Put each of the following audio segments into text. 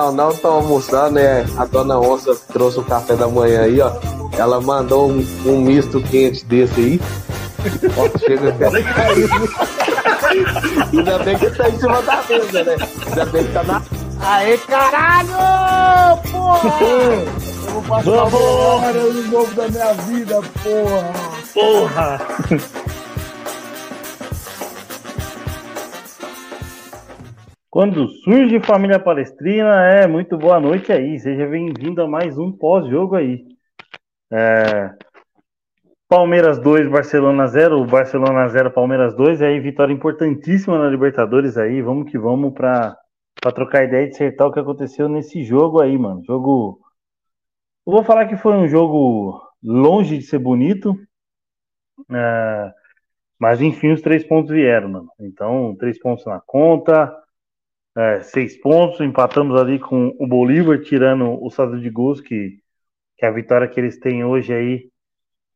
Não, não estão almoçando, né? A dona Onça trouxe o café da manhã aí, ó. Ela mandou um, um misto quente desse aí. Ó, chega até Ainda bem que tá em cima da mesa, né? Ainda bem que tá na. Aê, caralho! Porra! Eu vou passar Vamos! agora no novo da minha vida, porra! Porra! Quando surge família palestrina, é muito boa noite aí. Seja bem-vindo a mais um pós-jogo aí. É, Palmeiras 2, Barcelona 0, Barcelona 0, Palmeiras 2, aí vitória importantíssima na Libertadores aí. Vamos que vamos para trocar ideia e acertar o que aconteceu nesse jogo aí, mano. Jogo. Eu vou falar que foi um jogo longe de ser bonito, é, mas enfim, os três pontos vieram, mano. Então, três pontos na conta, é, seis pontos, empatamos ali com o Bolívar, tirando o saldo de gols, que, que a vitória que eles têm hoje aí,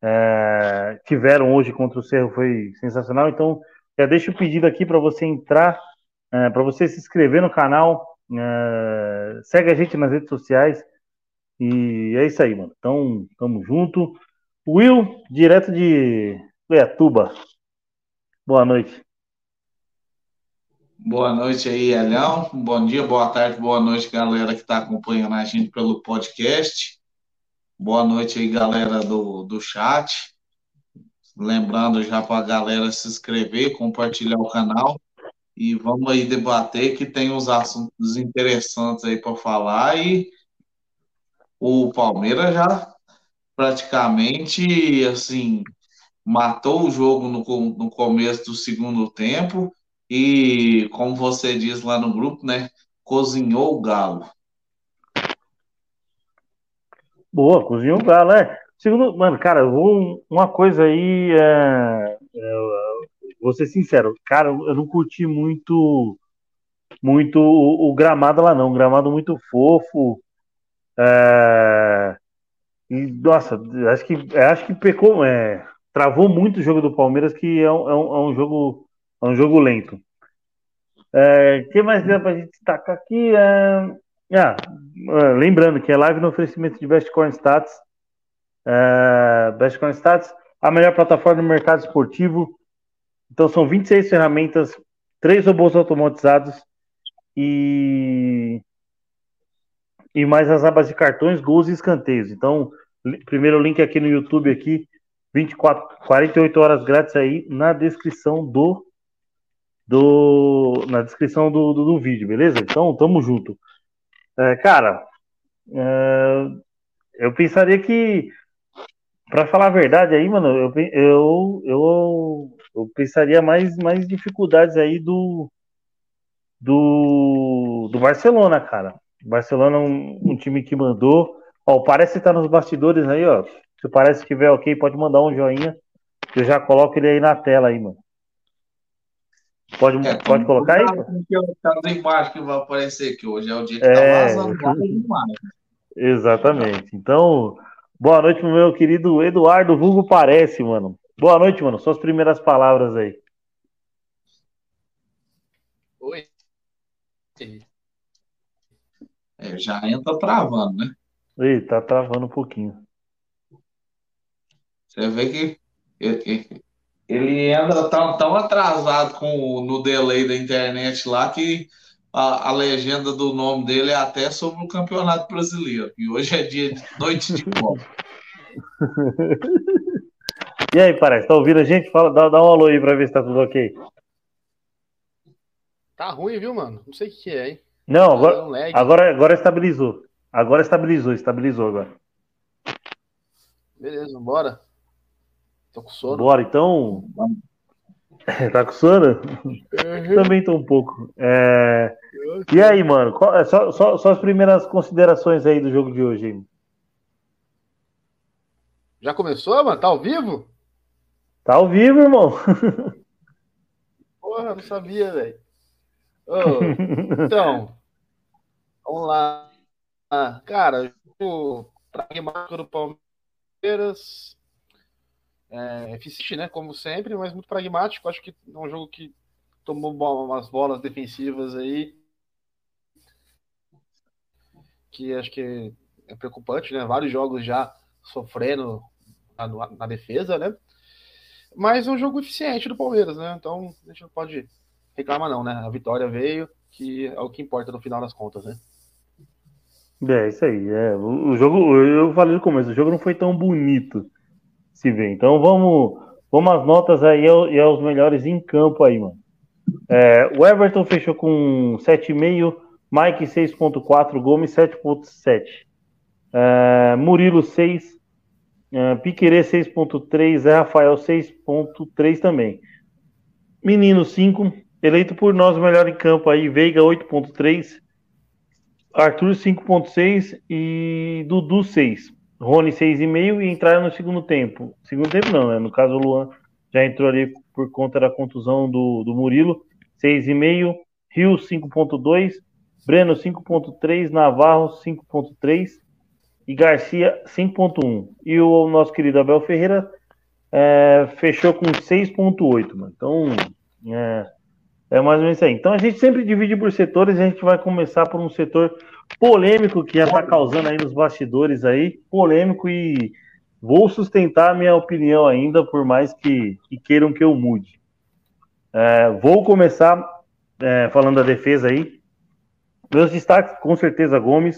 é, tiveram hoje contra o Cerro foi sensacional. Então, já deixo o pedido aqui para você entrar, é, para você se inscrever no canal, é, segue a gente nas redes sociais, e é isso aí, mano. Então, tamo junto. Will, direto de Goiatuba. Boa noite. Boa noite aí, Elhão. Bom dia, boa tarde, boa noite, galera que está acompanhando a gente pelo podcast. Boa noite aí, galera do, do chat. Lembrando já para a galera se inscrever, compartilhar o canal e vamos aí debater que tem uns assuntos interessantes aí para falar e o Palmeiras já praticamente assim matou o jogo no, no começo do segundo tempo e, como você diz lá no grupo, né? Cozinhou o galo. Boa, cozinhou o galo, é. Segundo, mano, cara, vou, uma coisa aí, é, é, vou ser sincero, cara, eu não curti muito, muito o, o gramado lá não, um gramado muito fofo, é, e, nossa, acho que, acho que pecou, é, travou muito o jogo do Palmeiras, que é um, é um, é um jogo, é um jogo lento. É, o que mais dá pra gente destacar aqui? É, ah, lembrando que é live no oferecimento de Best Corn Stats. É, Best Corn Stats, a melhor plataforma no mercado esportivo. Então são 26 ferramentas, três robôs automatizados e e mais as abas de cartões, gols e escanteios. Então, primeiro link aqui no YouTube aqui, 24, 48 horas grátis aí na descrição do do na descrição do, do, do vídeo, beleza? Então, tamo junto. É, cara, é, eu pensaria que, para falar a verdade aí, mano, eu, eu, eu, eu pensaria mais, mais dificuldades aí do, do, do Barcelona, cara. Barcelona é um, um, time que mandou. Ó, parece estar tá nos bastidores aí, ó. Se parece que tiver ok, pode mandar um joinha. Que eu já coloco ele aí na tela aí, mano. Pode, é, pode colocar aí? Cada imagem que vai aparecer aqui hoje é o dia que tá é... tá vazando Exatamente. Então, boa noite meu querido Eduardo Vulgo Parece, mano. Boa noite, mano. Suas primeiras palavras aí. Oi. É, já entra travando, né? Ih, tá travando um pouquinho. Você vê que ele anda tão, tão atrasado com, no delay da internet lá que a, a, legenda do nome dele é até sobre o Campeonato Brasileiro. E hoje é dia de noite de Copa. e aí, parece, tá ouvindo a gente? Fala, dá, dá um alô aí pra ver se tá tudo ok. Tá ruim, viu, mano? Não sei o que é, hein? Não, tá agora, um agora, agora estabilizou. Agora estabilizou, estabilizou agora. Beleza, bora. Tô com sono. Bora, então. tá com sono? Uhum. Também tô um pouco. É... E aí, mano? Qual, é, só, só, só, as primeiras considerações aí do jogo de hoje. Hein? Já começou, mano? Tá ao vivo? Tá ao vivo, irmão. Porra, não sabia, velho. Oh, então, vamos lá. Ah, cara, o pragmático do Palmeiras é, eficiente, né? Como sempre, mas muito pragmático. Acho que é um jogo que tomou umas bolas defensivas aí. que acho que é preocupante, né? Vários jogos já sofrendo na, na defesa, né? Mas é um jogo eficiente do Palmeiras, né? Então a gente não pode reclamar, não, né? A vitória veio, que é o que importa no final das contas, né? É, isso aí. É. O, jogo, eu falei no começo, o jogo não foi tão bonito se vê. Então vamos, vamos às notas aí e aos melhores em campo aí, mano. É, o Everton fechou com 7,5, Mike 6,4, Gomes 7,7. É, Murilo 6, é, Piquerê 6,3, Zé Rafael 6,3 também. Menino 5, eleito por nós o melhor em campo aí, Veiga 8,3, Arthur 5,6 e Dudu 6. Rony 6,5 e entraram no segundo tempo. Segundo tempo não, né? No caso o Luan já entrou ali por conta da contusão do, do Murilo, 6,5, Rio 5,2, Breno 5,3, Navarro 5,3 e Garcia 5,1. E o nosso querido Abel Ferreira é, fechou com 6,8. Então, é, é mais ou menos isso aí. Então a gente sempre divide por setores, a gente vai começar por um setor polêmico que já está causando aí nos bastidores aí, polêmico e vou sustentar a minha opinião ainda, por mais que, que queiram que eu mude. É, vou começar é, falando da defesa aí. Meus destaques, com certeza, Gomes.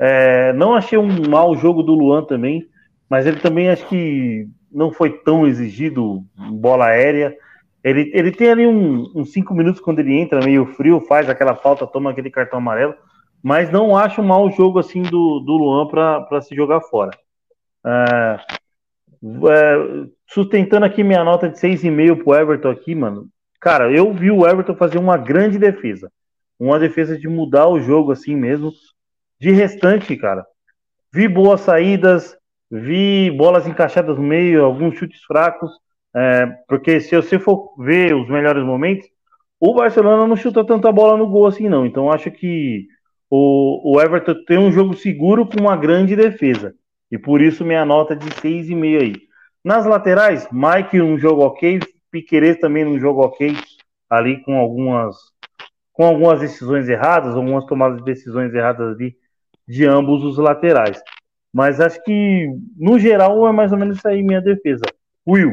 É, não achei um mau jogo do Luan também, mas ele também acho que não foi tão exigido bola aérea. Ele, ele tem ali uns um, um cinco minutos quando ele entra, meio frio, faz aquela falta, toma aquele cartão amarelo mas não acho um mau jogo assim do, do Luan para se jogar fora. É, é, sustentando aqui minha nota de 6,5 pro Everton aqui, mano. Cara, eu vi o Everton fazer uma grande defesa. Uma defesa de mudar o jogo assim mesmo. De restante, cara, vi boas saídas, vi bolas encaixadas no meio, alguns chutes fracos. É, porque se você for ver os melhores momentos, o Barcelona não chuta tanta bola no gol assim, não. Então acho que o, o Everton tem um jogo seguro com uma grande defesa. E por isso minha nota de 6,5 aí. Nas laterais, Mike um jogo ok, Piquerez também um jogo ok, ali com algumas com algumas decisões erradas, algumas tomadas de decisões erradas ali de ambos os laterais. Mas acho que, no geral, é mais ou menos isso aí minha defesa. Will.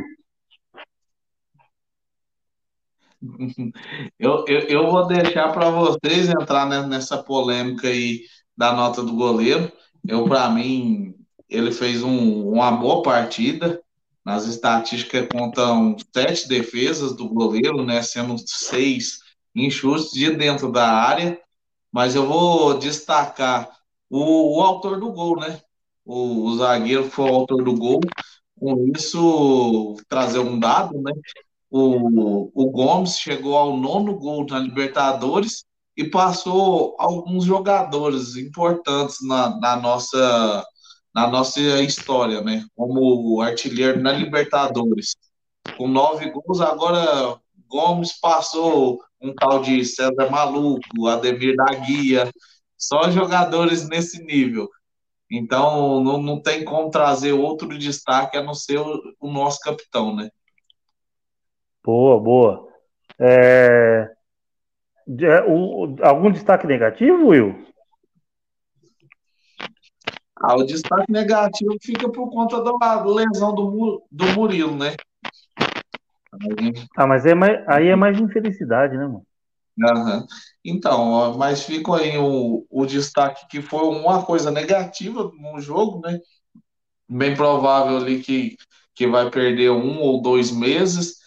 Eu, eu, eu vou deixar para vocês entrar nessa polêmica aí da nota do goleiro. Eu, para mim, ele fez um, uma boa partida. Nas estatísticas contam sete defesas do goleiro, né? Sendo seis em chutes de dentro da área. Mas eu vou destacar o, o autor do gol, né? O, o zagueiro foi o autor do gol. Com isso, trazer um dado, né? O, o Gomes chegou ao nono gol na Libertadores e passou alguns jogadores importantes na, na, nossa, na nossa história, né? Como artilheiro na Libertadores. Com nove gols, agora Gomes passou um tal de César Maluco, Ademir da Guia, só jogadores nesse nível. Então, não, não tem como trazer outro destaque a não ser o, o nosso capitão, né? Boa, boa. É... O, algum destaque negativo, Will? Ah, o destaque negativo fica por conta da lesão do, do Murilo, né? Ah, mas é mais, aí é mais infelicidade, né, mano? Uhum. Então, mas fica aí o, o destaque que foi uma coisa negativa no jogo, né? Bem provável ali que, que vai perder um ou dois meses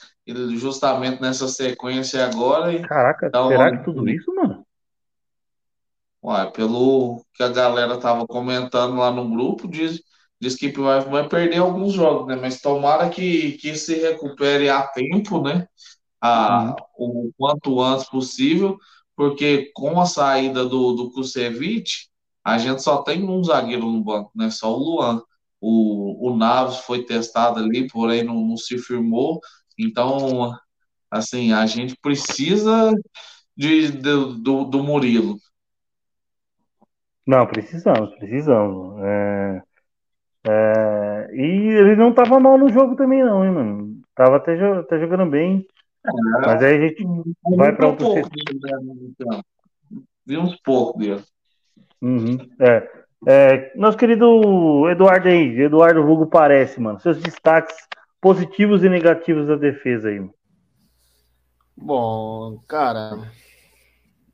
justamente nessa sequência agora. Caraca, então, será que tudo isso, mano? Ué, pelo que a galera tava comentando lá no grupo, diz, diz que vai, vai perder alguns jogos, né? Mas tomara que, que se recupere a tempo, né? A, o quanto antes possível, porque com a saída do, do Kusevich, a gente só tem um zagueiro no banco, né? Só o Luan. O, o Naves foi testado ali, porém não, não se firmou. Então, assim, a gente precisa de, de do, do Murilo. Não, precisamos, precisamos. É, é, e ele não tava mal no jogo também, não, hein, mano? Tava até, até jogando bem. É, mas aí a gente vai para outro pouco dele, né, uns poucos dele. Uhum, é. é. Nosso querido Eduardo aí, Eduardo Hugo parece, mano. Seus destaques positivos e negativos da defesa aí. Bom, cara,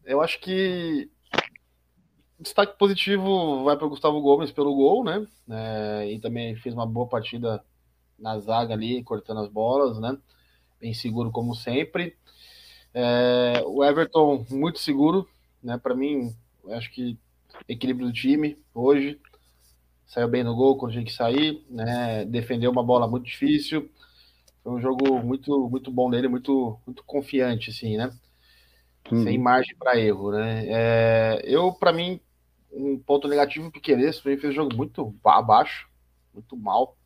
eu acho que destaque positivo vai para o Gustavo Gomes pelo gol, né? É, e também fez uma boa partida na zaga ali, cortando as bolas, né? Bem seguro como sempre. É, o Everton muito seguro, né? Para mim, acho que equilíbrio do time hoje. Saiu bem no gol quando tinha que sair, né? Defendeu uma bola muito difícil. Foi um jogo muito muito bom dele, muito muito confiante, assim, né? Uhum. Sem margem para erro, né? É, eu, para mim, um ponto negativo, o Piqueires fez um jogo muito abaixo, muito mal.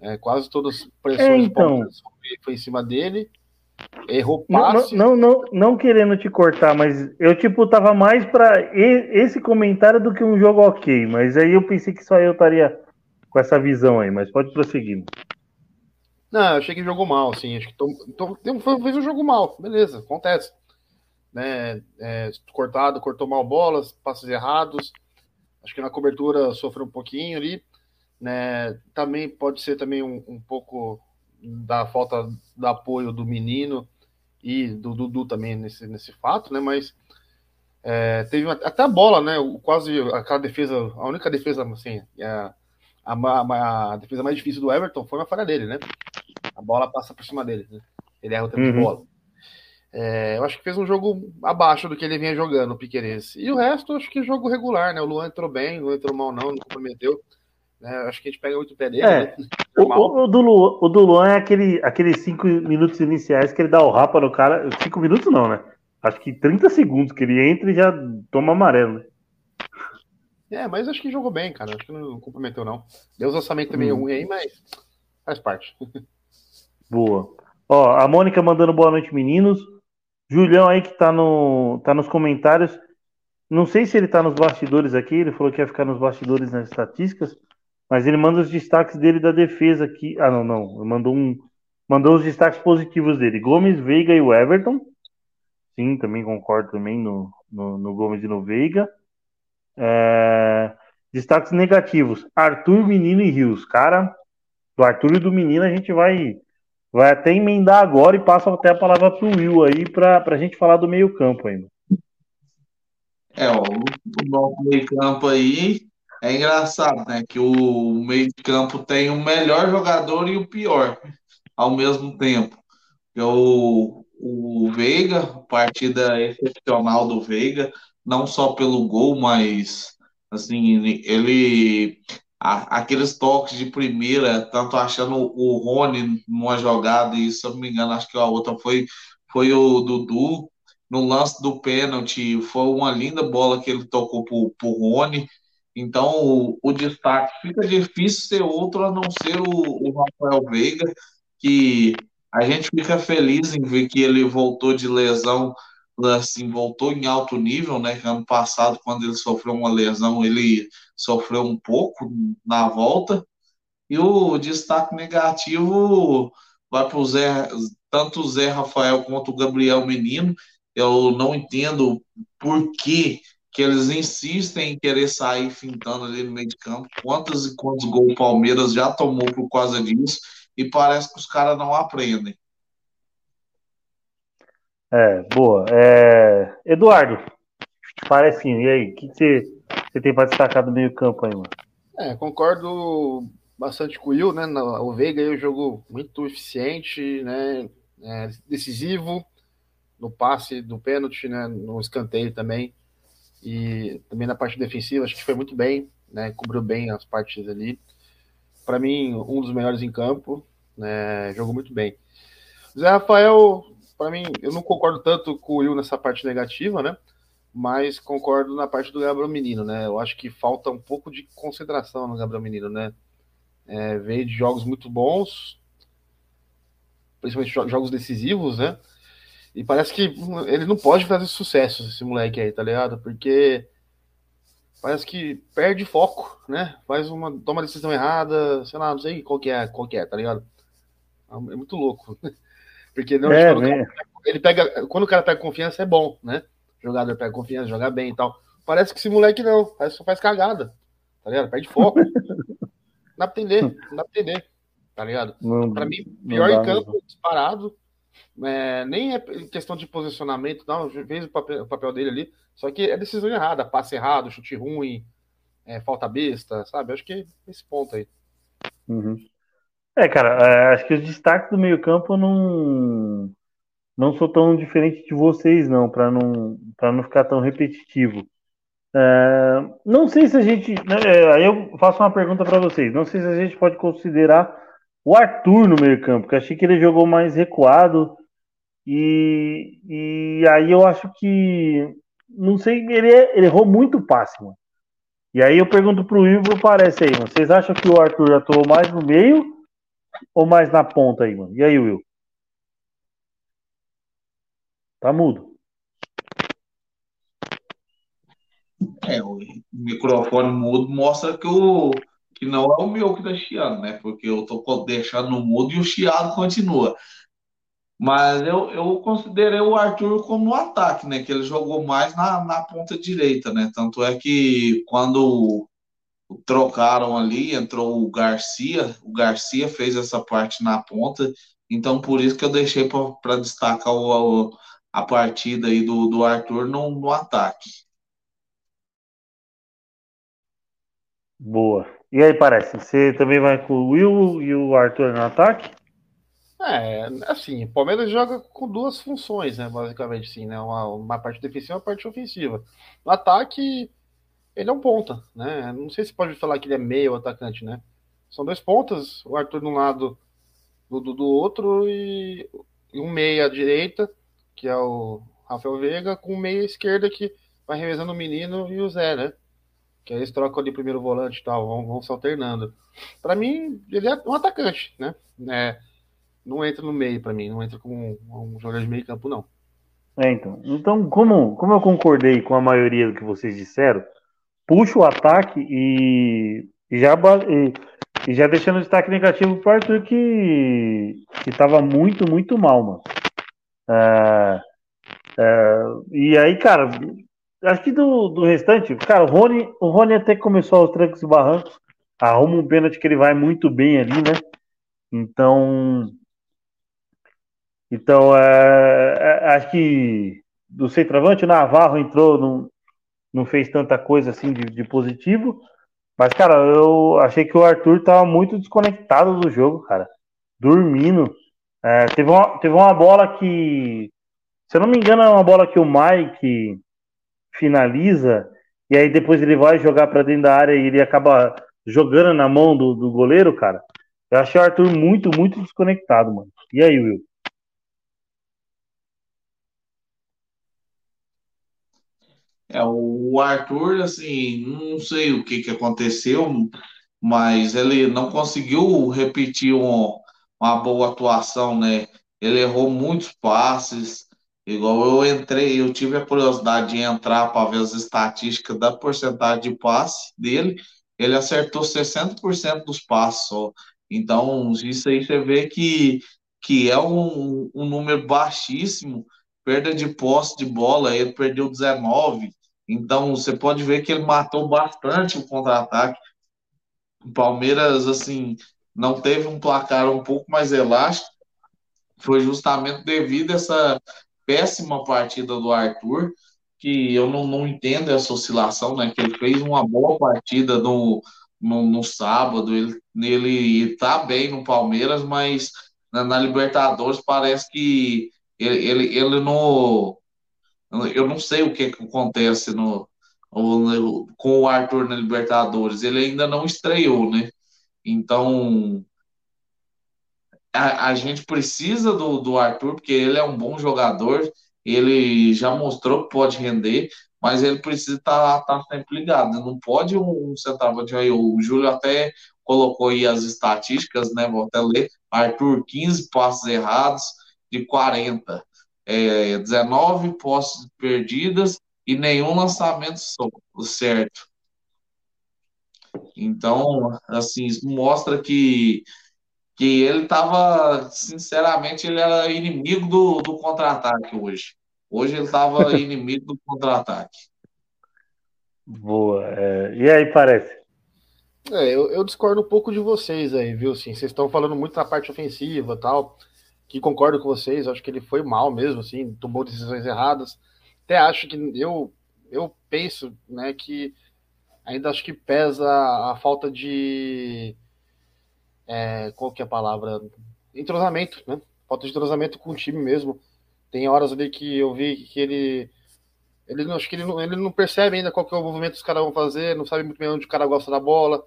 É, quase todas as pressões é, então. foi em cima dele. Errou passe. Não, não, não, não, querendo te cortar, mas eu tipo tava mais para esse comentário do que um jogo ok. Mas aí eu pensei que só eu estaria com essa visão aí. Mas pode prosseguir. Não, eu achei que jogou mal, assim. Acho que tô, tô, fez um jogo mal, beleza, acontece. Né, é, cortado, cortou mal bolas, passes errados. Acho que na cobertura sofreu um pouquinho ali. Né? Também pode ser também um, um pouco da falta do apoio do menino e do Dudu também nesse, nesse fato, né? Mas é, teve uma, até a bola, né? O, quase aquela defesa, a única defesa, assim, a, a, a, a, defesa mais difícil do Everton foi uma falha dele, né? A bola passa por cima dele, né? Ele erra o tempo uhum. de bola. É, eu acho que fez um jogo abaixo do que ele vinha jogando, o Piqueires. E o resto, acho que jogo regular, né? O Luan entrou bem, não entrou mal, não, não comprometeu. É, acho que a gente pega muito pé dele. É. Né? O, o, do Luan, o do Luan é aquele, aqueles cinco minutos iniciais que ele dá o rapa no cara. Cinco minutos não, né? Acho que 30 segundos que ele entra e já toma amarelo. Né? É, mas acho que jogou bem, cara. Acho que não comprometeu, não. Deu os orçamentos também hum. ruim aí, mas faz parte. Boa. Ó, a Mônica mandando boa noite, meninos. Julião aí que tá, no, tá nos comentários. Não sei se ele tá nos bastidores aqui, ele falou que ia ficar nos bastidores nas estatísticas, mas ele manda os destaques dele da defesa aqui. Ah, não, não. Mandou um. Mandou os destaques positivos dele. Gomes, Veiga e o Everton. Sim, também concordo também no, no, no Gomes e no Veiga. É... Destaques negativos. Arthur, Menino e Rios. Cara, do Arthur e do Menino a gente vai vai até emendar agora e passa até a palavra para o Will aí para a gente falar do meio campo ainda. É, ó, o nosso meio campo aí é engraçado, né? Que o meio campo tem o melhor jogador e o pior ao mesmo tempo. O, o Veiga, partida excepcional do Veiga, não só pelo gol, mas assim, ele aqueles toques de primeira, tanto achando o Rony numa jogada, e se eu não me engano, acho que a outra foi, foi o Dudu, no lance do pênalti, foi uma linda bola que ele tocou pro, pro Rony. Então, o, o destaque fica difícil ser outro a não ser o, o Rafael Veiga, que a gente fica feliz em ver que ele voltou de lesão assim, voltou em alto nível, né? Ano passado, quando ele sofreu uma lesão, ele sofreu um pouco na volta. E o destaque negativo vai para o Zé, tanto o Zé Rafael quanto o Gabriel Menino. Eu não entendo por que, que eles insistem em querer sair fintando ali no meio de campo. Quantos e quantos gols o Palmeiras já tomou por causa disso? E parece que os caras não aprendem. É, boa. É... Eduardo, parece sim. E aí, o que você, você tem para destacar do meio-campo aí, mano? É, concordo bastante com o Will, né? O Veiga aí é um jogo muito eficiente, né? É, decisivo no passe do pênalti, né? No escanteio também. E também na parte defensiva, acho que foi muito bem, né? Cobriu bem as partes ali. Para mim, um dos melhores em campo, né? Jogou muito bem. Zé Rafael, para mim, eu não concordo tanto com o Will nessa parte negativa, né? Mas concordo na parte do Gabriel Menino, né? Eu acho que falta um pouco de concentração no Gabriel Menino, né? É, veio de jogos muito bons, principalmente jogos decisivos, né? E parece que ele não pode fazer sucesso, esse moleque aí, tá ligado? Porque parece que perde foco, né? Faz uma toma uma decisão errada, sei lá, não sei qual que é, qual que é, tá ligado? É muito louco. Porque não, é, cara, ele pega. Quando o cara pega confiança, é bom, né? O jogador pega confiança, joga bem e tal. Parece que esse moleque não, parece que só faz cagada. Tá ligado? Perde foco. não dá pra entender, não dá pra entender. Tá ligado? Não, Pra mim, pior em campo, mesmo. disparado. É, nem é questão de posicionamento, não. Fez o papel, o papel dele ali. Só que é decisão errada, passe errado, chute ruim, é, falta besta, sabe? Acho que é esse ponto aí. Uhum. É, cara, é, acho que os destaques do meio-campo não não sou tão diferente de vocês, não, para não para não ficar tão repetitivo. É, não sei se a gente, né, é, aí eu faço uma pergunta para vocês. Não sei se a gente pode considerar o Arthur no meio-campo, porque achei que ele jogou mais recuado e, e aí eu acho que não sei, ele, ele errou muito passe, mano. E aí eu pergunto pro pro Parece aí, mano. Vocês acham que o Arthur atuou mais no meio ou mais na ponta aí, mano? E aí, Will? Tá mudo. É, o microfone mudo mostra que, o, que não é o meu que tá chiando, né? Porque eu tô deixando no mudo e o chiado continua. Mas eu, eu considerei o Arthur como no ataque, né? Que ele jogou mais na, na ponta direita, né? Tanto é que quando trocaram ali, entrou o Garcia, o Garcia fez essa parte na ponta, então por isso que eu deixei para destacar o, o- a partida aí do, do Arthur no, no ataque. Boa. E aí, Parece? Você também vai com o Will e o Arthur no ataque? É, assim, o Palmeiras joga com duas funções, né? Basicamente, sim, né? Uma, uma parte defensiva e uma parte ofensiva. No ataque, ele é um ponta, né? Não sei se pode falar que ele é meio atacante, né? São dois pontas, o Arthur de um lado, o Dudu do outro e, e um meia à direita, que é o Rafael Veiga, com um meia esquerda que vai revezando o menino e o Zé, né? Que aí eles trocam o primeiro volante e tal, vão, vão se alternando. Pra mim, ele é um atacante, né? É, não entra no meio pra mim, não entra como um, um jogador de meio campo, não. É, então. Então, como, como eu concordei com a maioria do que vocês disseram, puxa o ataque e, já, e, e já deixando o destaque negativo pro Arthur que, que tava muito, muito mal, mano. É, é, e aí, cara, acho que do, do restante, cara, o Rony, o Rony até começou aos trancos e barrancos, arruma um pênalti que ele vai muito bem ali, né? Então, então é, é, acho que do centroavante, o Navarro entrou, não, não fez tanta coisa assim de, de positivo. Mas, cara, eu achei que o Arthur tava muito desconectado do jogo, cara. Dormindo. É, teve, uma, teve uma bola que, se eu não me engano, é uma bola que o Mike finaliza, e aí depois ele vai jogar pra dentro da área e ele acaba jogando na mão do, do goleiro, cara. Eu achei o Arthur muito, muito desconectado, mano. E aí, Will? É, o Arthur, assim, não sei o que que aconteceu, mas ele não conseguiu repetir um- uma boa atuação, né? Ele errou muitos passes, igual eu entrei, eu tive a curiosidade de entrar para ver as estatísticas da porcentagem de passe dele, ele acertou 60% dos passes só. Então, isso aí você vê que, que é um, um número baixíssimo, perda de posse de bola, ele perdeu 19, então você pode ver que ele matou bastante o contra-ataque. O Palmeiras, assim, não teve um placar um pouco mais elástico, foi justamente devido a essa péssima partida do Arthur, que eu não, não entendo essa oscilação, né? Que ele fez uma boa partida no, no, no sábado, ele, ele tá bem no Palmeiras, mas na, na Libertadores parece que ele, ele, ele não. Eu não sei o que, que acontece no, no- com o Arthur na Libertadores. Ele ainda não estreou, né? Então, a, a gente precisa do, do Arthur, porque ele é um bom jogador, ele já mostrou que pode render, mas ele precisa estar tá, tá sempre ligado. Não pode um, um centroavante aí. O Júlio até colocou aí as estatísticas, né? Vou até ler. Arthur, 15 passes errados de 40. É, 19 posses perdidas e nenhum lançamento certo. Então, assim, mostra que que ele estava, sinceramente, ele era inimigo do, do contra-ataque hoje. Hoje ele estava inimigo do contra-ataque. Boa. É, e aí, parece? É, eu, eu, discordo um pouco de vocês aí, viu? Assim, vocês estão falando muito na parte ofensiva tal, que concordo com vocês, acho que ele foi mal mesmo, assim, tomou decisões erradas. Até acho que eu, eu penso, né, que ainda acho que pesa a falta de. É, qual que é a palavra? Entrosamento, né? Falta de entrosamento com o time mesmo. Tem horas ali que eu vi que ele. Ele acho que ele não, ele não percebe ainda qual que é o movimento que os caras vão fazer, não sabe muito bem onde o cara gosta da bola.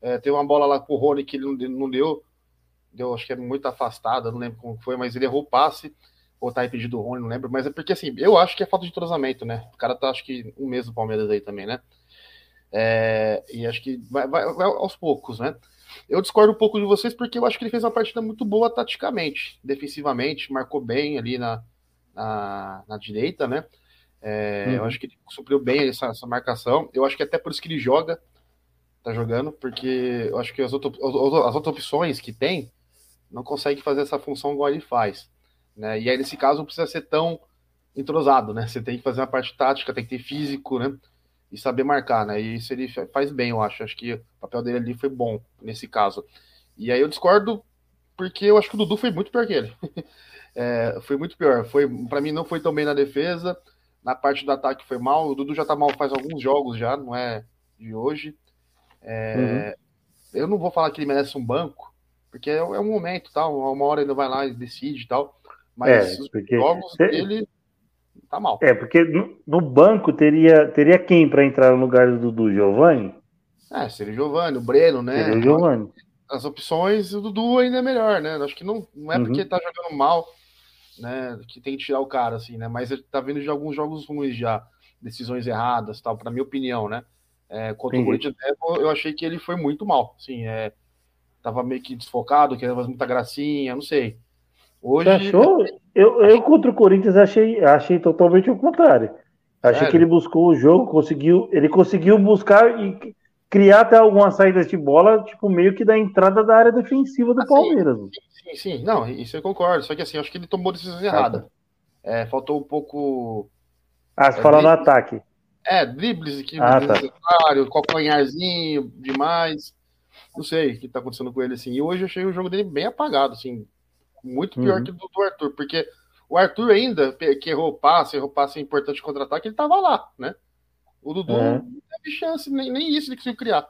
É, tem uma bola lá pro Rony que ele não, não deu. Deu, acho que é muito afastada, não lembro como foi, mas ele errou o passe. Ou tá impedido o Rony, não lembro. Mas é porque assim, eu acho que é falta de entrosamento, né? O cara tá acho que um mês no Palmeiras aí também, né? É, e acho que vai, vai, vai, aos poucos, né? Eu discordo um pouco de vocês porque eu acho que ele fez uma partida muito boa taticamente, defensivamente, marcou bem ali na, na, na direita, né? É, uhum. Eu acho que ele supriu bem essa, essa, marcação. Eu acho que até por isso que ele joga, tá jogando, porque eu acho que as, outro, as outras opções que tem não consegue fazer essa função igual ele faz. Né? E aí, nesse caso, não precisa ser tão entrosado, né? Você tem que fazer uma parte tática, tem que ter físico, né? E saber marcar, né? E isso ele faz bem, eu acho. Acho que o papel dele ali foi bom nesse caso. E aí eu discordo porque eu acho que o Dudu foi muito pior que ele. é, foi muito pior. Foi, para mim não foi tão bem na defesa. Na parte do ataque foi mal. O Dudu já tá mal faz alguns jogos já, não é de hoje. É, uhum. Eu não vou falar que ele merece um banco, porque é, é um momento, tal. Uma hora ele vai lá e decide tal. Mas é, os jogos dele tá mal. É, porque no, no banco teria, teria quem para entrar no lugar do Dudu? Giovanni? É, seria o Giovanni, o Breno, né? Seria o Giovanni. As opções, o Dudu ainda é melhor, né? Acho que não, não é porque uhum. tá jogando mal, né? Que tem que tirar o cara, assim, né? Mas ele tá vindo de alguns jogos ruins já, decisões erradas, tal, para minha opinião, né? É, contra o Corinthians, eu achei que ele foi muito mal, assim, é, tava meio que desfocado, querendo fazer muita gracinha, não sei. Hoje. Você achou? Eu, eu contra o Corinthians achei, achei totalmente o contrário. Achei Sério? que ele buscou o jogo, conseguiu, ele conseguiu buscar e criar até algumas saídas de bola, tipo, meio que da entrada da área defensiva do Palmeiras. Sim, sim, sim, Não, isso eu concordo. Só que assim, acho que ele tomou decisões ah, erradas. É, faltou um pouco. Ah, você é, no ataque. É, dribles aqui, ah, tá. calcanharzinho demais. Não sei o que tá acontecendo com ele, assim. E hoje eu achei o jogo dele bem apagado, assim. Muito pior uhum. que o do Arthur, porque o Arthur ainda, que errou passe, errou passe importante contra-ataque, ele tava lá, né? O Dudu uhum. não teve chance, nem, nem isso ele conseguiu criar.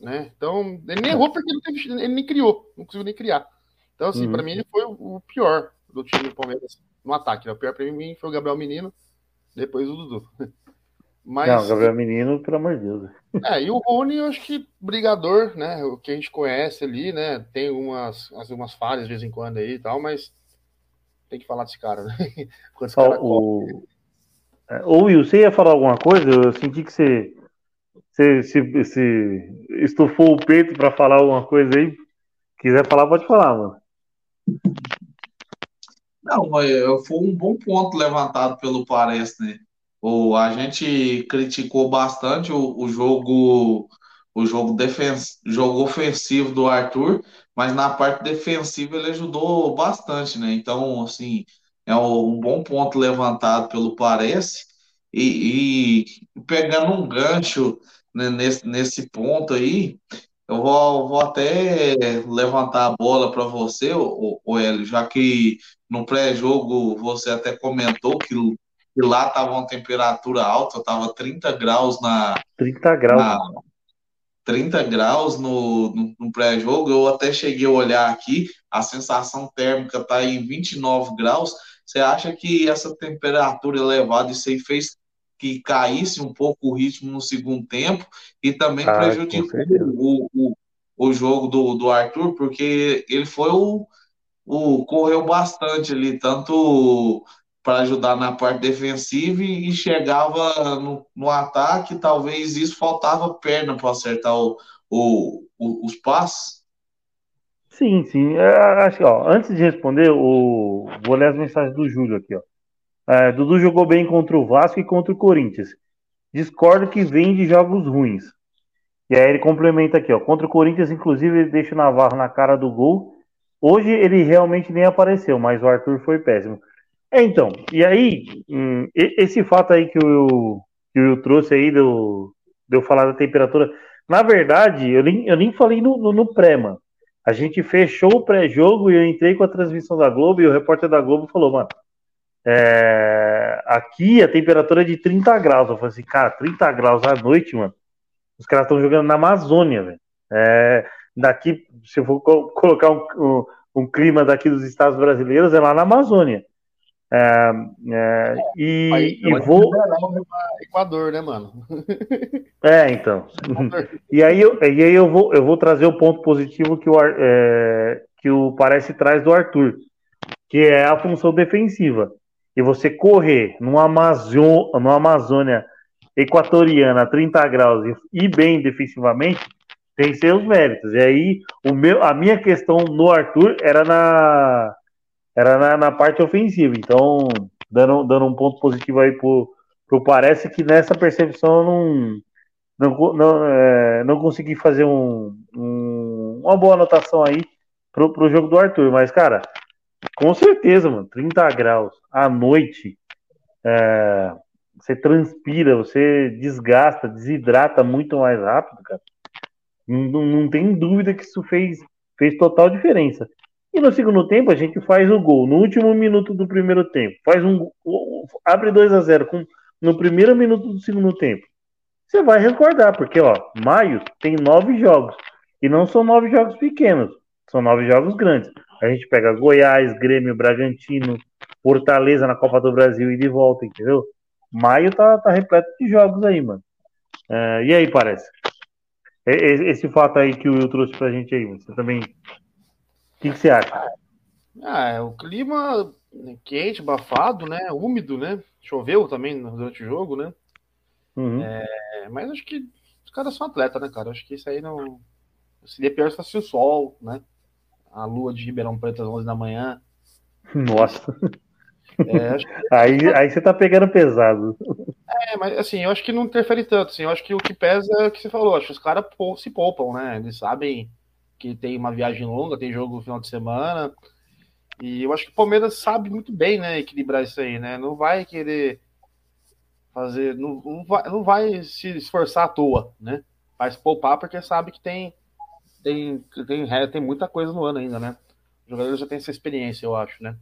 Né? Então, ele nem errou porque ele, teve, ele nem criou, não conseguiu nem criar. Então, assim, uhum. para mim ele foi o pior do time do Palmeiras no ataque. Né? O pior para mim foi o Gabriel Menino, depois o Dudu. Mas, não, Gabriel Menino, pelo amor de Deus. É, e o Rony, eu acho que brigador, né? O que a gente conhece ali, né? Tem umas, umas falhas de vez em quando aí e tal, mas tem que falar desse cara, né? Quando esse cara o... É, ô Will, você ia falar alguma coisa? Eu senti que você, você se, se estufou o peito para falar alguma coisa aí. Quiser falar, pode falar, mano. Não, foi um bom ponto levantado pelo Parece, né? O, a gente criticou bastante o, o jogo o jogo, defens, jogo ofensivo do Arthur, mas na parte defensiva ele ajudou bastante, né? Então, assim, é um bom ponto levantado pelo Parece. E, e pegando um gancho né, nesse, nesse ponto aí, eu vou, vou até levantar a bola para você, o Hélio, já que no pré-jogo você até comentou que e lá estava uma temperatura alta, estava 30 graus na. 30 graus. Na, 30 graus no, no, no pré-jogo. Eu até cheguei a olhar aqui, a sensação térmica está em 29 graus. Você acha que essa temperatura elevada, isso aí fez que caísse um pouco o ritmo no segundo tempo e também ah, prejudicou o, o, o jogo do, do Arthur, porque ele foi o, o correu bastante ali, tanto para ajudar na parte defensiva e, chegava no, no, ataque, talvez isso faltava perna para acertar o, o, o, os passos. Sim, sim. É, acho que, ó, antes de responder, o... vou ler as mensagens do Júlio aqui. Ó. É, Dudu jogou bem contra o Vasco e contra o Corinthians. Discordo que vem de jogos ruins. E aí ele complementa aqui, ó. Contra o Corinthians, inclusive, ele deixa o Navarro na cara do gol. Hoje ele realmente nem apareceu, mas o Arthur foi péssimo. É, então, e aí, hum, esse fato aí que o, que o trouxe aí de eu falar da temperatura. Na verdade, eu nem, eu nem falei no, no, no pré, mano. A gente fechou o pré-jogo e eu entrei com a transmissão da Globo e o repórter da Globo falou, mano, é, aqui a temperatura é de 30 graus. Eu falei assim, cara, 30 graus à noite, mano. Os caras estão jogando na Amazônia, velho. É, daqui, se eu for colocar um, um, um, clima daqui dos estados brasileiros, é lá na Amazônia. É, é, e, Aí, e vou. Equador, né, mano? É, então. e aí, eu, e aí eu, vou, eu vou trazer o ponto positivo que o, é, que o Parece traz do Arthur, que é a função defensiva. E você correr numa, Amazon, numa Amazônia equatoriana a 30 graus e, e bem defensivamente, tem seus méritos. E aí, o meu, a minha questão no Arthur era na era na, na, parte ofensiva. Então, dando, dando um ponto positivo aí pro, pro parece que nessa percepção eu não não, não, é, não consegui fazer um, um, uma boa anotação aí pro, pro jogo do Arthur. Mas, cara, com certeza, mano, 30 graus à noite, é, você transpira, você desgasta, desidrata muito mais rápido, cara. Não, não tem dúvida que isso fez, fez total diferença. E no segundo tempo a gente faz o gol. No último minuto do primeiro tempo. Faz um. Abre 2 a 0 com, no primeiro minuto do segundo tempo. Você vai recordar, porque ó, maio tem nove jogos. E não são nove jogos pequenos, são nove jogos grandes. A gente pega Goiás, Grêmio, Bragantino, Fortaleza na Copa do Brasil e de volta, entendeu? Maio tá, tá repleto de jogos aí, mano. É, e aí, parece? Esse fato aí que o Will trouxe pra gente aí, você também o que, que, você acha? Ah, é o clima quente, abafado, né? Úmido, né? Choveu também durante o jogo, né? Uhum. É, mas acho que os caras são atletas, né, cara? Acho que isso aí não. Seria pior se fosse o sol, né? A lua de Ribeirão Preto às 11 da manhã. Nossa. É, que... aí, aí você tá pegando pesado. É, mas assim, eu acho que não interfere tanto. Assim, eu acho que o que pesa é o que você falou. Acho que os caras se poupam, né? Eles sabem que tem uma viagem longa, tem jogo no final de semana. E eu acho que o Palmeiras sabe muito bem, né, equilibrar isso aí, né? Não vai querer fazer, não, não, vai, não vai se esforçar à toa, né? Vai se poupar porque sabe que tem tem, tem, tem muita coisa no ano ainda, né? Os jogadores já têm essa experiência, eu acho, né?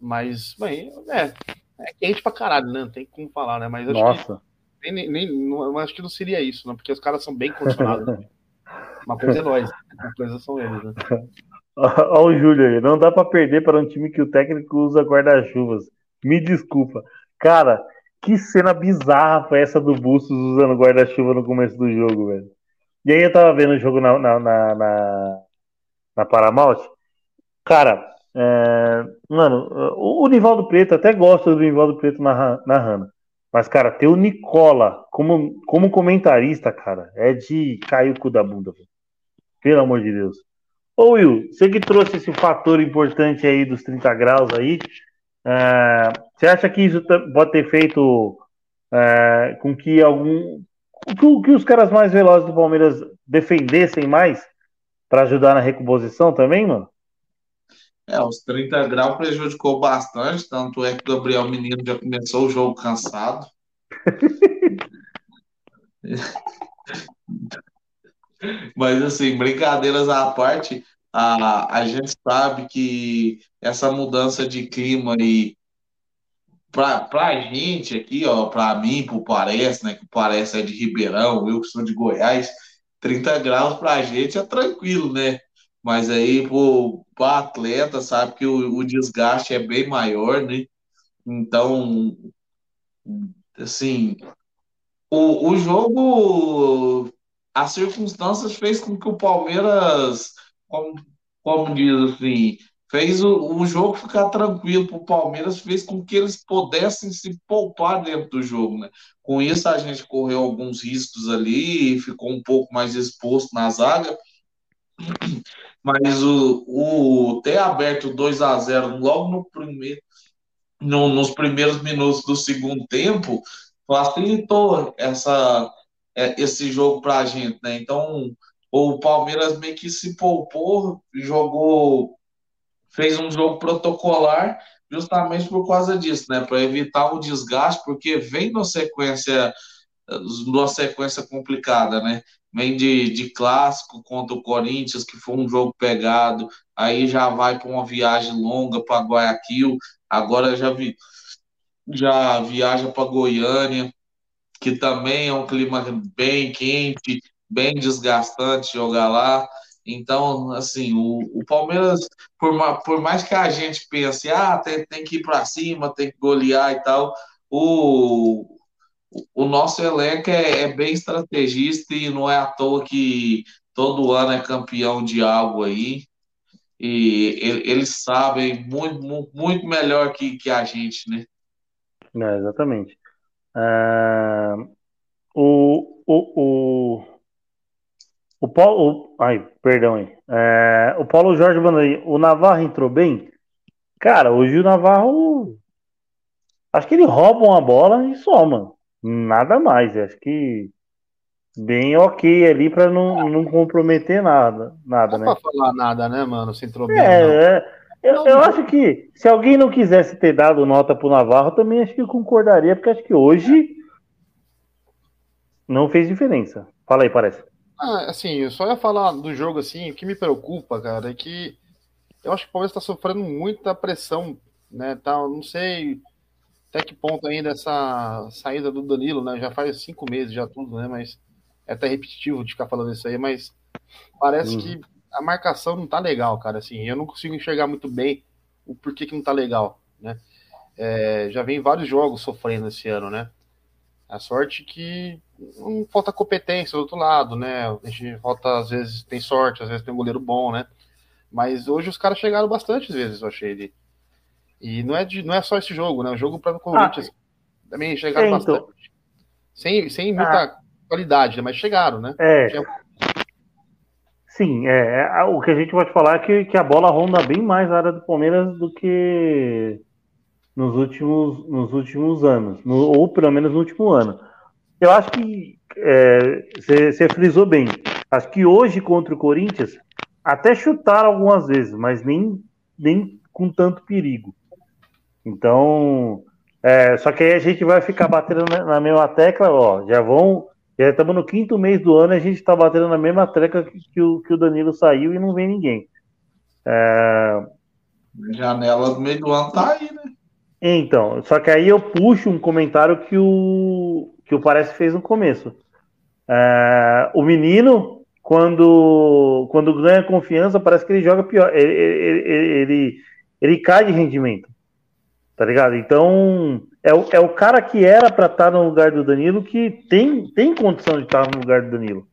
Mas, bem, é, é quente pra caralho, né? Não tem como falar, né? Mas acho Nossa. que nem, nem, não, acho que não seria isso, né? Porque os caras são bem condicionados. Né? Uma coisa é nós, uma coisa são eles, né? Olha o Júlio aí, não dá para perder para um time que o técnico usa guarda-chuvas. Me desculpa. Cara, que cena bizarra foi essa do Bustos usando guarda-chuva no começo do jogo, velho. E aí eu tava vendo o jogo na, na, na, na, na Paramount. Cara, é, mano, o, o Nivaldo Preto, até gosta do Nivaldo Preto narrando. Mas, cara, ter o Nicola como, como comentarista, cara, é de cair o cu da bunda, velho. Pelo amor de Deus. Ô Will, você que trouxe esse fator importante aí dos 30 graus aí, é, você acha que isso pode ter feito é, com que algum. Que, que os caras mais velozes do Palmeiras defendessem mais para ajudar na recomposição também, mano? É, os 30 graus prejudicou bastante, tanto é que o Gabriel Menino já começou o jogo cansado. Mas, assim, brincadeiras à parte, a, a gente sabe que essa mudança de clima aí, pra, pra gente aqui, ó, pra mim, pro Parece, né, que Parece é de Ribeirão, eu que sou de Goiás, 30 graus pra gente é tranquilo, né? Mas aí, pro atleta, sabe que o, o desgaste é bem maior, né? Então, assim, o, o jogo, as circunstâncias fez com que o Palmeiras, como, como diz assim, fez o, o jogo ficar tranquilo para o Palmeiras, fez com que eles pudessem se poupar dentro do jogo, né? Com isso a gente correu alguns riscos ali, ficou um pouco mais exposto na zaga, mas o, o ter aberto 2 a 0 logo no primeiro, no, nos primeiros minutos do segundo tempo facilitou essa, é, esse jogo para a gente, né? Então o Palmeiras meio que se poupou, jogou, fez um jogo protocolar justamente por causa disso, né? Para evitar o desgaste, porque vem na sequência numa sequência complicada, né? Vem de, de clássico contra o Corinthians, que foi um jogo pegado, aí já vai para uma viagem longa para Guayaquil, agora já, vi, já viaja para Goiânia, que também é um clima bem quente, bem desgastante jogar lá. Então, assim, o, o Palmeiras, por, por mais que a gente pense, ah, tem, tem que ir para cima, tem que golear e tal, o, o nosso elenco é, é, bem estrategista e não é à toa que todo ano é campeão de algo aí. E eles sabem muito, muito melhor que, que a gente, né? É, exatamente. É, o, o, o, o Paulo. O, ai, perdão aí. É, o Paulo Jorge mandou aí. O Navarro entrou bem? Cara, hoje o Navarro. Acho que ele rouba uma bola e soma. Nada mais. Acho que bem ok ali para não, não comprometer nada, nada, não né? Pra falar nada, né, mano? Sem entrou É, é eu, eu acho que se alguém não quisesse ter dado nota pro Navarro, também acho que eu concordaria, porque acho que hoje não fez diferença. Fala aí, parece. Ah, assim, eu só ia falar do jogo assim, o que me preocupa, cara, é que eu acho que o Palmeiras está sofrendo muita pressão, né? Tá, não sei até que ponto ainda essa saída do Danilo, né? Já faz cinco meses, já tudo, né? Mas é até repetitivo de ficar falando isso aí, mas parece uhum. que a marcação não tá legal, cara. Assim, eu não consigo enxergar muito bem o porquê que não tá legal, né? É, já vem vários jogos sofrendo esse ano, né? A sorte que não falta competência do outro lado, né? A gente falta, às vezes, tem sorte, às vezes tem um goleiro bom, né? Mas hoje os caras chegaram bastante vezes, eu achei. Ele. E não é, de, não é só esse jogo, né? O jogo para o Corinthians ah, também chegaram então... bastante. Sem, sem muita ah, qualidade, né? mas chegaram, né? É. Tinha... Sim, é, é, o que a gente pode falar é que, que a bola ronda bem mais a área do Palmeiras do que nos últimos, nos últimos anos, no, ou pelo menos no último ano. Eu acho que você é, frisou bem. Acho que hoje contra o Corinthians até chutaram algumas vezes, mas nem, nem com tanto perigo. Então, é, só que aí a gente vai ficar batendo na mesma tecla, ó, já vão, já estamos no quinto mês do ano, a gente está batendo na mesma tecla que, que, o, que o Danilo saiu e não vem ninguém. É... Janela do meio do ano tá aí, né? Então, só que aí eu puxo um comentário que o que o Parece fez no começo. É, o menino, quando, quando ganha confiança, parece que ele joga pior. Ele, ele, ele, ele cai de rendimento. Tá ligado? Então, é o, é o cara que era para estar tá no lugar do Danilo que tem, tem condição de estar tá no lugar do Danilo.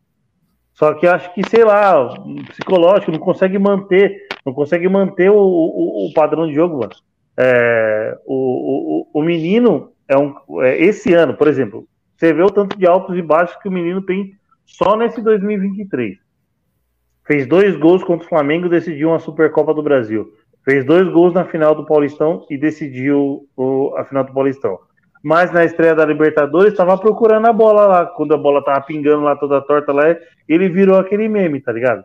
Só que acho que, sei lá, psicológico, não consegue manter, não consegue manter o, o, o padrão de jogo, mano. É, o, o, o menino é um. É, esse ano, por exemplo, você vê o tanto de altos e baixos que o menino tem só nesse 2023. Fez dois gols contra o Flamengo decidiu uma Supercopa do Brasil. Fez dois gols na final do Paulistão e decidiu o, a final do Paulistão. Mas na estreia da Libertadores estava procurando a bola lá. Quando a bola tava pingando lá toda torta lá, ele virou aquele meme, tá ligado?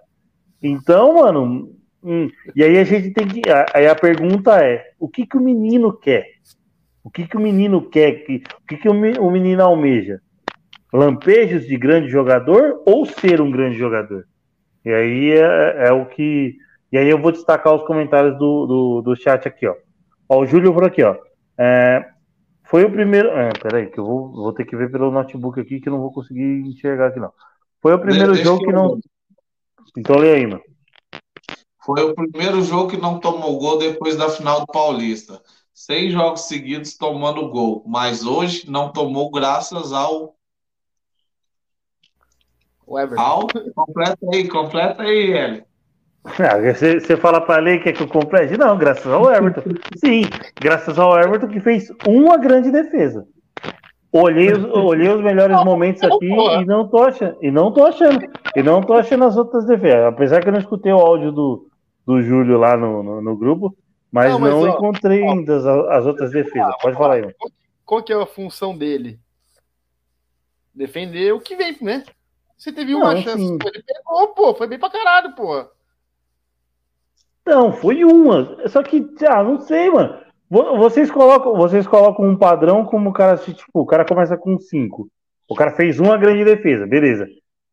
Então, mano. Hum, e aí a gente tem que. Aí a pergunta é: o que, que o menino quer? O que, que o menino quer? O que, que o menino almeja? Lampejos de grande jogador ou ser um grande jogador? E aí é, é o que e aí eu vou destacar os comentários do, do, do chat aqui, ó. ó. O Júlio falou aqui, ó. É, foi o primeiro. É, peraí, que eu vou, vou ter que ver pelo notebook aqui que eu não vou conseguir enxergar aqui, não. Foi o primeiro Deixa jogo que não. Então lê aí, mano. Foi o primeiro jogo que não tomou gol depois da final do Paulista. Seis jogos seguidos tomando gol, mas hoje não tomou graças ao. O Everton. Ao... Completa aí, completa aí, Hélio. Ah, você, fala para ler que é que eu complete? Não, graças ao Everton. Sim, graças ao Everton que fez uma grande defesa. Olhei os, olhei os melhores momentos aqui e não tô achando. E não tô achando. E não tô achando as outras defesas. Apesar que eu não escutei o áudio do, do Júlio lá no, no, no grupo, mas não, mas, não ó, encontrei ó, ainda as, as, outras defesas. Pode falar aí. Qual, qual que é a função dele? Defender o que vem, né? Você teve uma não, chance, ele pegou, pô, foi bem pra caralho, pô. Não, foi uma. Só que, ah, não sei, mano. Vocês colocam, vocês colocam um padrão como o cara, tipo, o cara começa com 5. O cara fez uma grande defesa, beleza.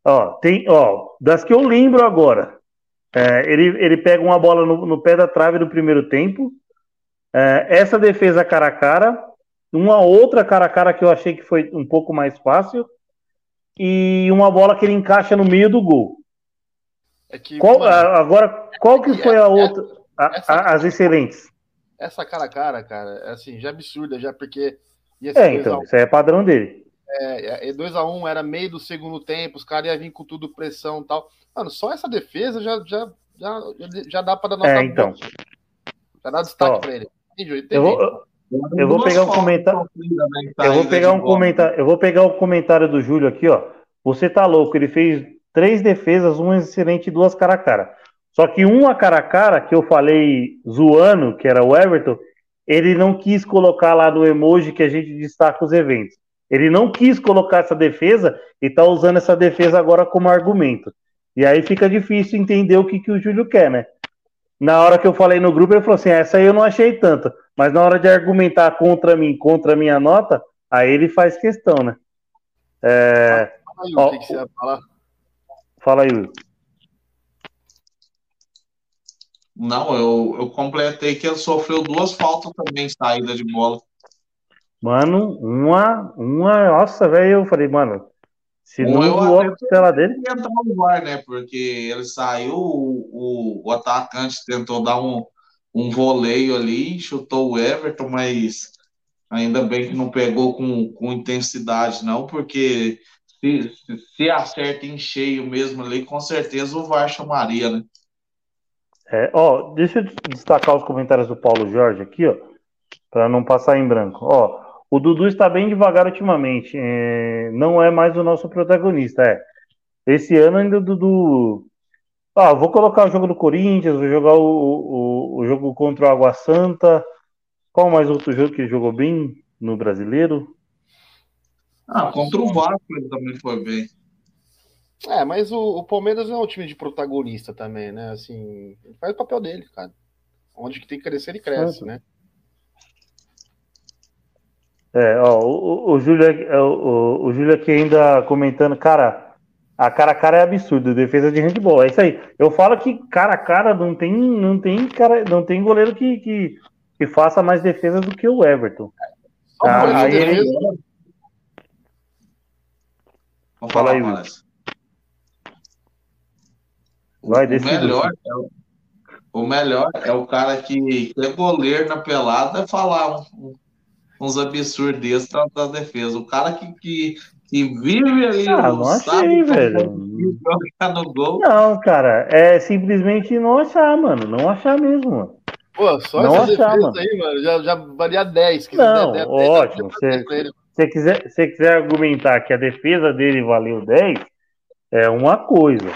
Ó, tem, ó, das que eu lembro agora, é, ele, ele pega uma bola no, no, pé da trave no primeiro tempo. É, essa defesa cara a cara, uma outra cara a cara que eu achei que foi um pouco mais fácil, e uma bola que ele encaixa no meio do gol. É que, qual, mano, agora, qual que foi a outra? A, a, as excelentes. Essa cara a cara, cara, é assim, já absurda, já porque. é, então, isso é padrão dele. É, 2x1 um era meio do segundo tempo, os caras iam vir com tudo pressão e tal. Mano, só essa defesa já, já, já, já dá para dar nota é, então. Já dá destaque Ó, pra ele. Entendi, entendi. Eu vou, eu vou pegar um comentário. Eu vou pegar um comentário. Eu vou pegar o comentário do Júlio aqui, ó. Você tá louco? Ele fez três defesas, um excelente e duas cara a cara. Só que uma cara a cara que eu falei zoando, que era o Everton, ele não quis colocar lá no emoji que a gente destaca os eventos. Ele não quis colocar essa defesa e tá usando essa defesa agora como argumento. E aí fica difícil entender o que, que o Júlio quer, né? Na hora que eu falei no grupo, ele falou assim: essa aí eu não achei tanto. Mas na hora de argumentar contra mim, contra a minha nota, aí ele faz questão, né? É... Aí, o que, que você ia falar? Fala aí, Will. Não, eu, eu completei que ele sofreu duas faltas também, saída de bola. Mano, uma, uma, nossa, velho, eu falei, mano, se não voou a costela dele. entrar no VAR, né? Porque ele saiu, o, o, atacante tentou dar um, um voleio ali, chutou o Everton, mas ainda bem que não pegou com, com intensidade, não, porque se, se acerta em cheio mesmo ali, com certeza o VAR chamaria, né? É, ó, deixa eu destacar os comentários do Paulo Jorge aqui, ó, para não passar em branco. Ó, o Dudu está bem devagar ultimamente, é, não é mais o nosso protagonista, é. Esse ano ainda o Dudu. Ah, vou colocar o jogo do Corinthians, vou jogar o, o, o jogo contra o Água Santa. Qual mais outro jogo que ele jogou bem no brasileiro? Ah, contra o Vasco ele também foi bem. É, mas o, o, Palmeiras não é um time de protagonista também, né? Assim, ele faz o papel dele, cara. Onde que tem que crescer, ele cresce, é. né? É, ó, o, o, Júlio, é, o, o Júlio aqui ainda comentando, cara, a cara a cara é absurdo, defesa de handball, é isso aí. Eu falo que cara a cara não tem, não tem cara, não tem goleiro que, que, que faça mais defesa do que o Everton. Ah, aí ele... Vamos falar aí, Luiz. Vai, o, melhor é o, o, melhor é o cara que, é goleiro na pelada falar um, uns absurdos desses da defesa. O cara que, que, que vive ali, ah, não achei, velho. no gol. Não, cara, é simplesmente não achar, mano. Não achar mesmo, mano. Pô, só não essa achar, mano. aí, mano, já, já valia 10. não, der, der, ótimo. Se você quiser, se quiser argumentar que a defesa dele valeu 10, é uma coisa.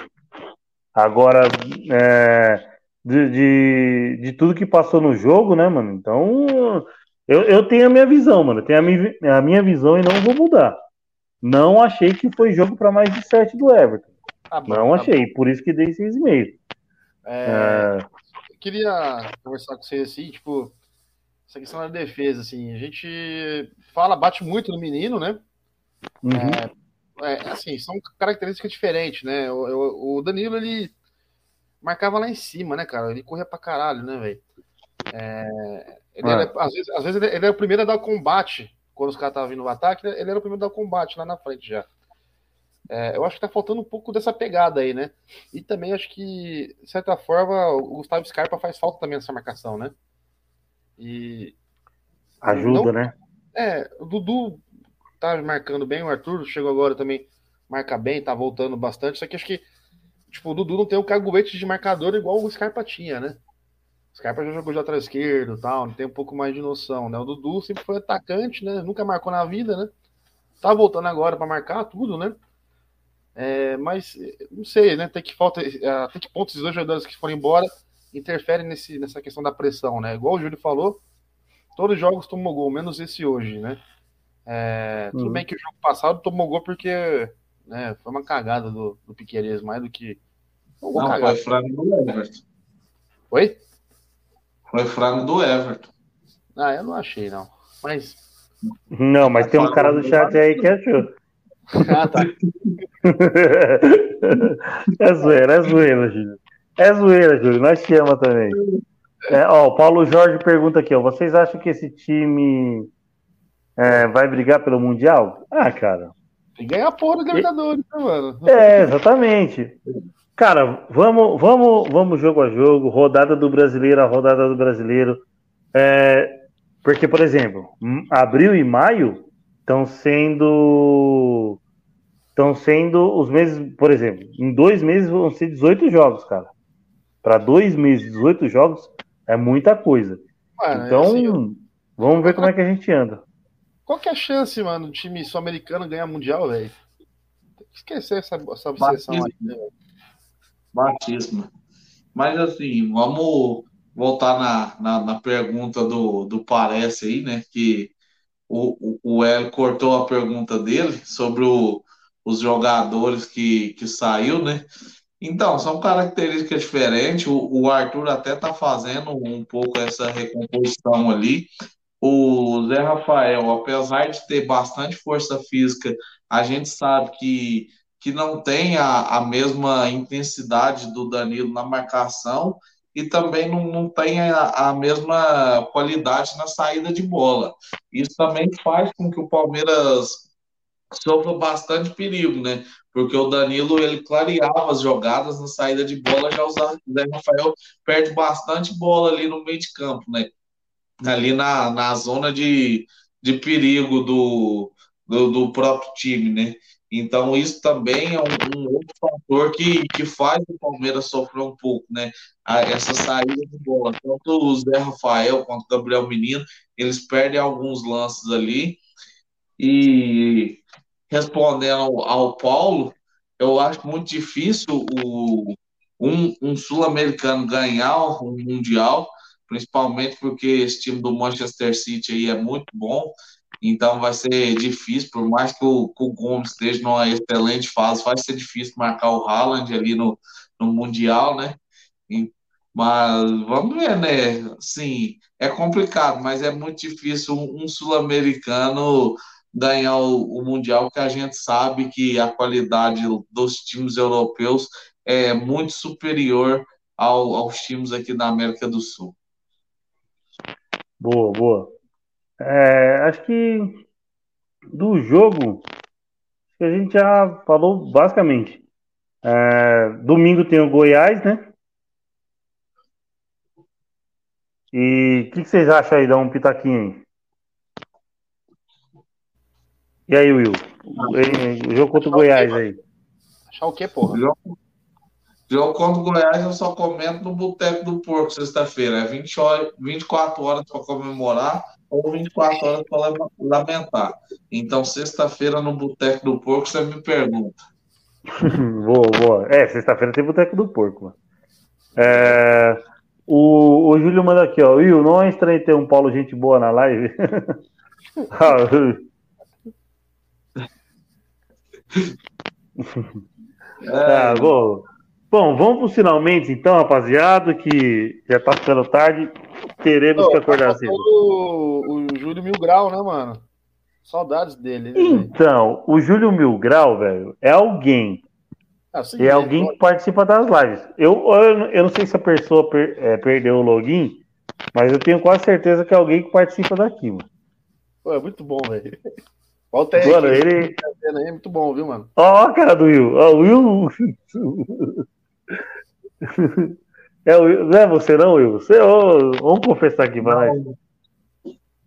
Agora, é, de, de, de, tudo que passou no jogo, né, mano? Então, eu, eu tenho a minha visão, mano. Eu tenho a minha, a minha visão e não vou mudar. Não achei que foi jogo para mais de 7 do Everton. Tá bom, não tá achei, bom. por isso que dei 6,5. É, é... Queria conversar com vocês assim, tipo, essa questão da defesa, assim, a gente fala, bate muito no menino, né? Uhum. É, é, assim, são características diferentes, né? O, o, Danilo, ele marcava lá em cima, né, cara? Ele corria pra caralho, né, velho? É, ele era, às vezes, às vezes ele, ele era o primeiro a dar combate quando os caras estavam vindo no ataque, ele era o primeiro a dar combate lá na frente já. É, eu acho que tá faltando um pouco dessa pegada aí, né? E também acho que, de certa forma, o Gustavo Scarpa faz falta também nessa marcação, né? E. Ajuda, não, né? É, o Dudu tá marcando bem, o Arthur chegou agora também, marca bem, tá voltando bastante. Só que acho que tipo, o Dudu não tem o caguete de marcador igual o Scarpa tinha, né? O Scarpa já jogou de atrás esquerdo tal, tem um pouco mais de noção, né? O Dudu sempre foi atacante, né? Nunca marcou na vida, né? Tá voltando agora para marcar tudo, né? É, mas não sei, né? Tem que falta, até que ponto esses dois jogadores que foram embora interferem nesse, nessa questão da pressão, né? Igual o Júlio falou, todos os jogos tomou gol, menos esse hoje, né? É, tudo uhum. bem que o jogo passado tomou gol porque né, foi uma cagada do, do Piqueires, mais do que. Não, foi frango do Everton. Oi? Foi frango do Everton. Ah, eu não achei, não. Mas. Não, mas tem um cara do chat aí que achou. Ah, tá. é zoeira, é zoeira, Júlio. É zoeira, Júlio. Nós te ama também. É, ó, o Paulo Jorge pergunta aqui, ó. Vocês acham que esse time é, vai brigar pelo Mundial? Ah, cara. Tem que ganhar porra do Libertadores, né, mano? É, exatamente. Cara, vamos, vamos, vamos jogo a jogo, rodada do brasileiro a rodada do brasileiro. É, porque, por exemplo, abril e maio estão sendo. Estão sendo os meses, por exemplo, em dois meses vão ser 18 jogos, cara. Para dois meses, 18 jogos é muita coisa. Mano, Então, assim, eu- vamos ver como é que a gente anda. qual que é a chance, mano, do time sul-americano ganhar mundial, velho? Tem que esquecer essa, essa obsessão aí, né? Batismo. Mas assim, vamos voltar na, na, na pergunta do, do Parece aí, né? Que o, o, o Hélio cortou a pergunta dele sobre o, os jogadores que, que saiu, né? Então, são características diferentes. O, o Arthur até tá fazendo um pouco essa recomposição ali. O Zé Rafael, apesar de ter bastante força física, a gente sabe que que não tem a, a mesma intensidade do Danilo na marcação e também não, não tem a, a mesma qualidade na saída de bola. Isso também faz com que o Palmeiras sofra bastante perigo, né? Porque o Danilo ele clareava as jogadas na saída de bola, já o Zé Rafael perde bastante bola ali no meio de campo, né? Ali na, na zona de, de perigo do, do, do próprio time, né? Então, isso também é um, um outro fator que, que faz o Palmeiras sofrer um pouco, né? Essa saída de bola. Tanto o Zé Rafael quanto o Gabriel Menino, eles perdem alguns lances ali. E respondendo ao, Paulo, eu acho muito difícil o, um, um sul-americano ganhar um mundial, principalmente porque esse time do Manchester City aí é muito bom. Então vai ser difícil, por mais que o, que o Gomes esteja numa excelente fase, vai ser difícil marcar o Haaland ali no, no Mundial, né? E- mas vamos ver, né? Sim, é complicado, mas é muito difícil um, um sul-americano ganhar o, o Mundial, que a gente sabe que a qualidade dos times europeus é muito superior ao- aos times aqui da América do Sul. Boa, boa. É, acho que do jogo, a gente já falou basicamente. É, domingo tem o Goiás, né? E o que, que vocês acham aí? Dá um pitaquinho aí. E aí, Will? O, jogo contra o Goiás aí. Achar o quê, porra? Jogo, jogo contra o Goiás eu só comento no Boteco do Porco, sexta-feira. É 20 horas, 24 horas para comemorar ou 24 horas para lamentar. Então, sexta-feira no Boteco do Porco, você me pergunta. boa, boa. É, sexta-feira tem Boteco do Porco, mano. É, o, o Júlio manda aqui, ó. Will, não é estranho ter um Paulo gente boa na live? Ah, bom. Bom, vamos para os finalmente então, rapaziada, que já tá ficando tarde. Teremos que acordar cedo. O, o Júlio Mil Grau, né, mano? Saudades dele. né? Então, o Júlio Mil Grau, velho, é alguém. Ah, sim, É alguém que participa das lives. Eu, eu, eu não sei se a pessoa per- é, perdeu o login, mas eu tenho quase certeza que é alguém que participa daqui, mano. Pô, é muito bom, velho. Volta aí. Mano, que ele. tá É muito bom, viu, mano? Ó, a cara do Will. Ó, o Will. É o Will. Não é você, não, Will? Você, ó, vamos confessar aqui nós.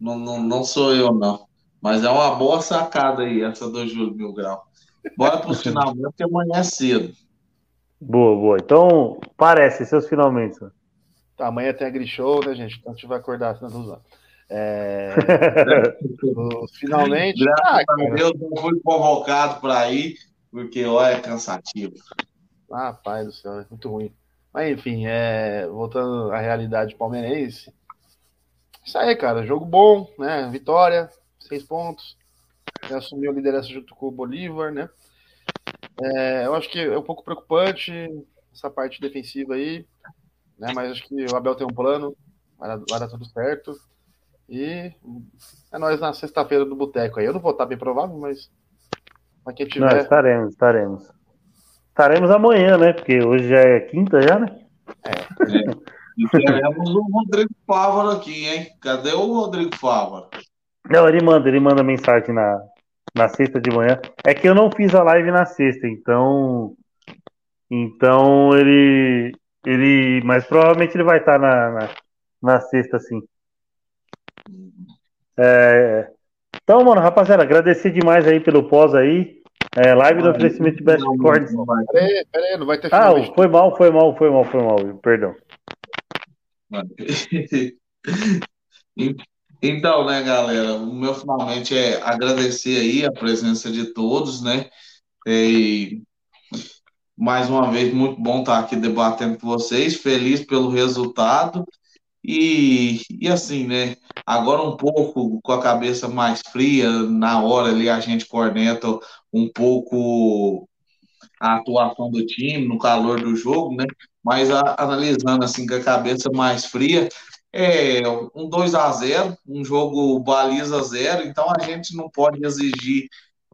Não, não, não sou eu, não. Mas é uma boa sacada aí, essa do Júlio Mil Grau. Bora pro finalmente, porque amanhã é cedo. Boa, boa. Então, parece, seus finalmente. Tá, amanhã tem a Grishow, né, gente? Então a gente vai acordar, senão tô zoando. É, finalmente. Ah, cara. Eu não fui convocado para ir, porque olha, é cansativo. Ah, pai do céu, é muito ruim. Mas enfim, é, voltando à realidade palmeirense. Isso aí, cara. Jogo bom, né? Vitória, seis pontos. Assumiu a liderança junto com o Bolívar, né? É, eu acho que é um pouco preocupante essa parte defensiva aí, né? Mas acho que o Abel tem um plano, vai dar, vai dar tudo certo. E é nós na sexta-feira do Boteco aí. Eu não vou estar bem provável, mas Mas quem Não, tiver. estaremos, estaremos. Estaremos amanhã, né? Porque hoje já é quinta já, né? E teremos o Rodrigo Fávaro aqui, hein? Cadê o Rodrigo Fávaro? Não, ele manda, ele manda mensagem na, na sexta de manhã. É que eu não fiz a live na sexta, então. Então ele. ele mas provavelmente ele vai estar na, na, na sexta, sim. É, então, mano, rapaziada, agradecer demais aí pelo pós aí. É, live do oferecimento de Best Cords. Peraí, peraí, não vai ter Ah, final. foi mal, foi mal, foi mal, foi mal, perdão. Então, né, galera, o meu finalmente é agradecer aí a presença de todos, né? E mais uma vez, muito bom estar aqui debatendo com vocês, feliz pelo resultado. E, e assim, né? Agora um pouco com a cabeça mais fria, na hora ali a gente corneta um pouco a atuação do time no calor do jogo, né? Mas a- analisando assim com a cabeça mais fria, é um 2 a 0 um jogo baliza zero, então a gente não pode exigir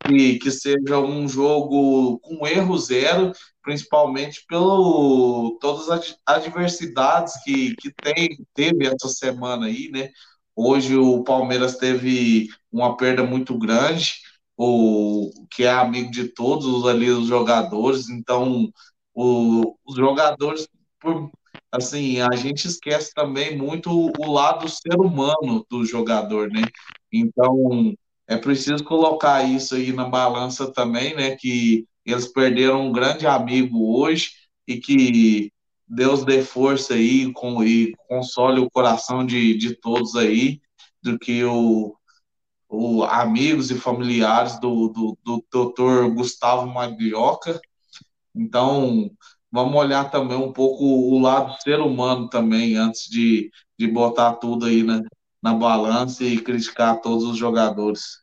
que, que seja um jogo com erro zero, principalmente pelo todas as adversidades que, que tem, teve essa semana aí, né? Hoje o Palmeiras teve uma perda muito grande, o que é amigo de todos os ali os jogadores, então o- os jogadores por assim, a gente esquece também muito o lado ser humano do jogador, né? Então, é preciso colocar isso aí na balança também, né? Que eles perderam um grande amigo hoje e que Deus dê força aí com, e console o coração de, de todos aí, do que o, o amigos e familiares do, do, do doutor Gustavo Maglioca. Então, vamos olhar também um pouco o lado ser humano também, antes de, de botar tudo aí na, na balança e criticar todos os jogadores.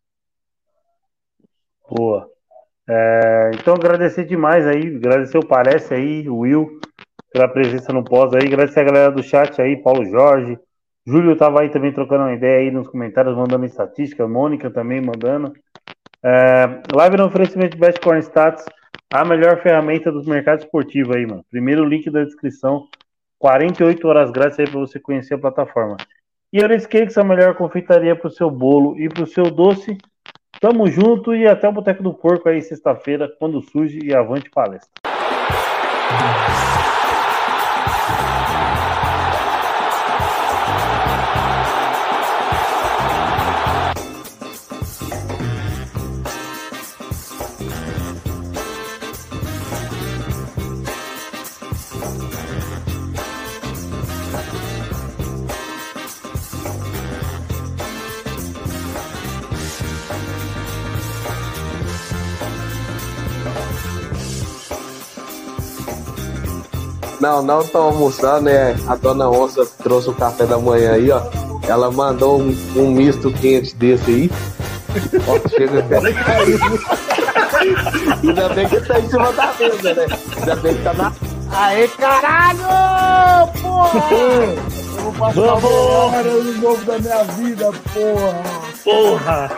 Boa. É, então agradecer demais aí, agradecer o Parece aí, o Will, pela presença no pós aí, agradecer a galera do chat aí, Paulo Jorge, Júlio tava aí também trocando uma ideia aí nos comentários, mandando estatística, Mônica também mandando. É, live no oferecimento de Best Corn Stats, a melhor ferramenta do mercado esportivo aí, mano. Primeiro link da descrição, 48 horas grátis aí para você conhecer a plataforma. E Alice Cakes, a melhor confeitaria para o seu bolo e para o seu doce. Tamo junto e até o Boteco do Porco aí sexta-feira, quando surge e avante palestra. Não, não tô almoçando, né? A dona Onça trouxe o café da manhã aí, ó. Ela mandou um, um misto quente desse aí. Ó, chega até Ainda bem que tá em cima da mesa, né? Ainda bem que tá na. Aê, caralho! Porra! Eu vou passar Vamos! uma hora no jogo da minha vida, porra! Porra!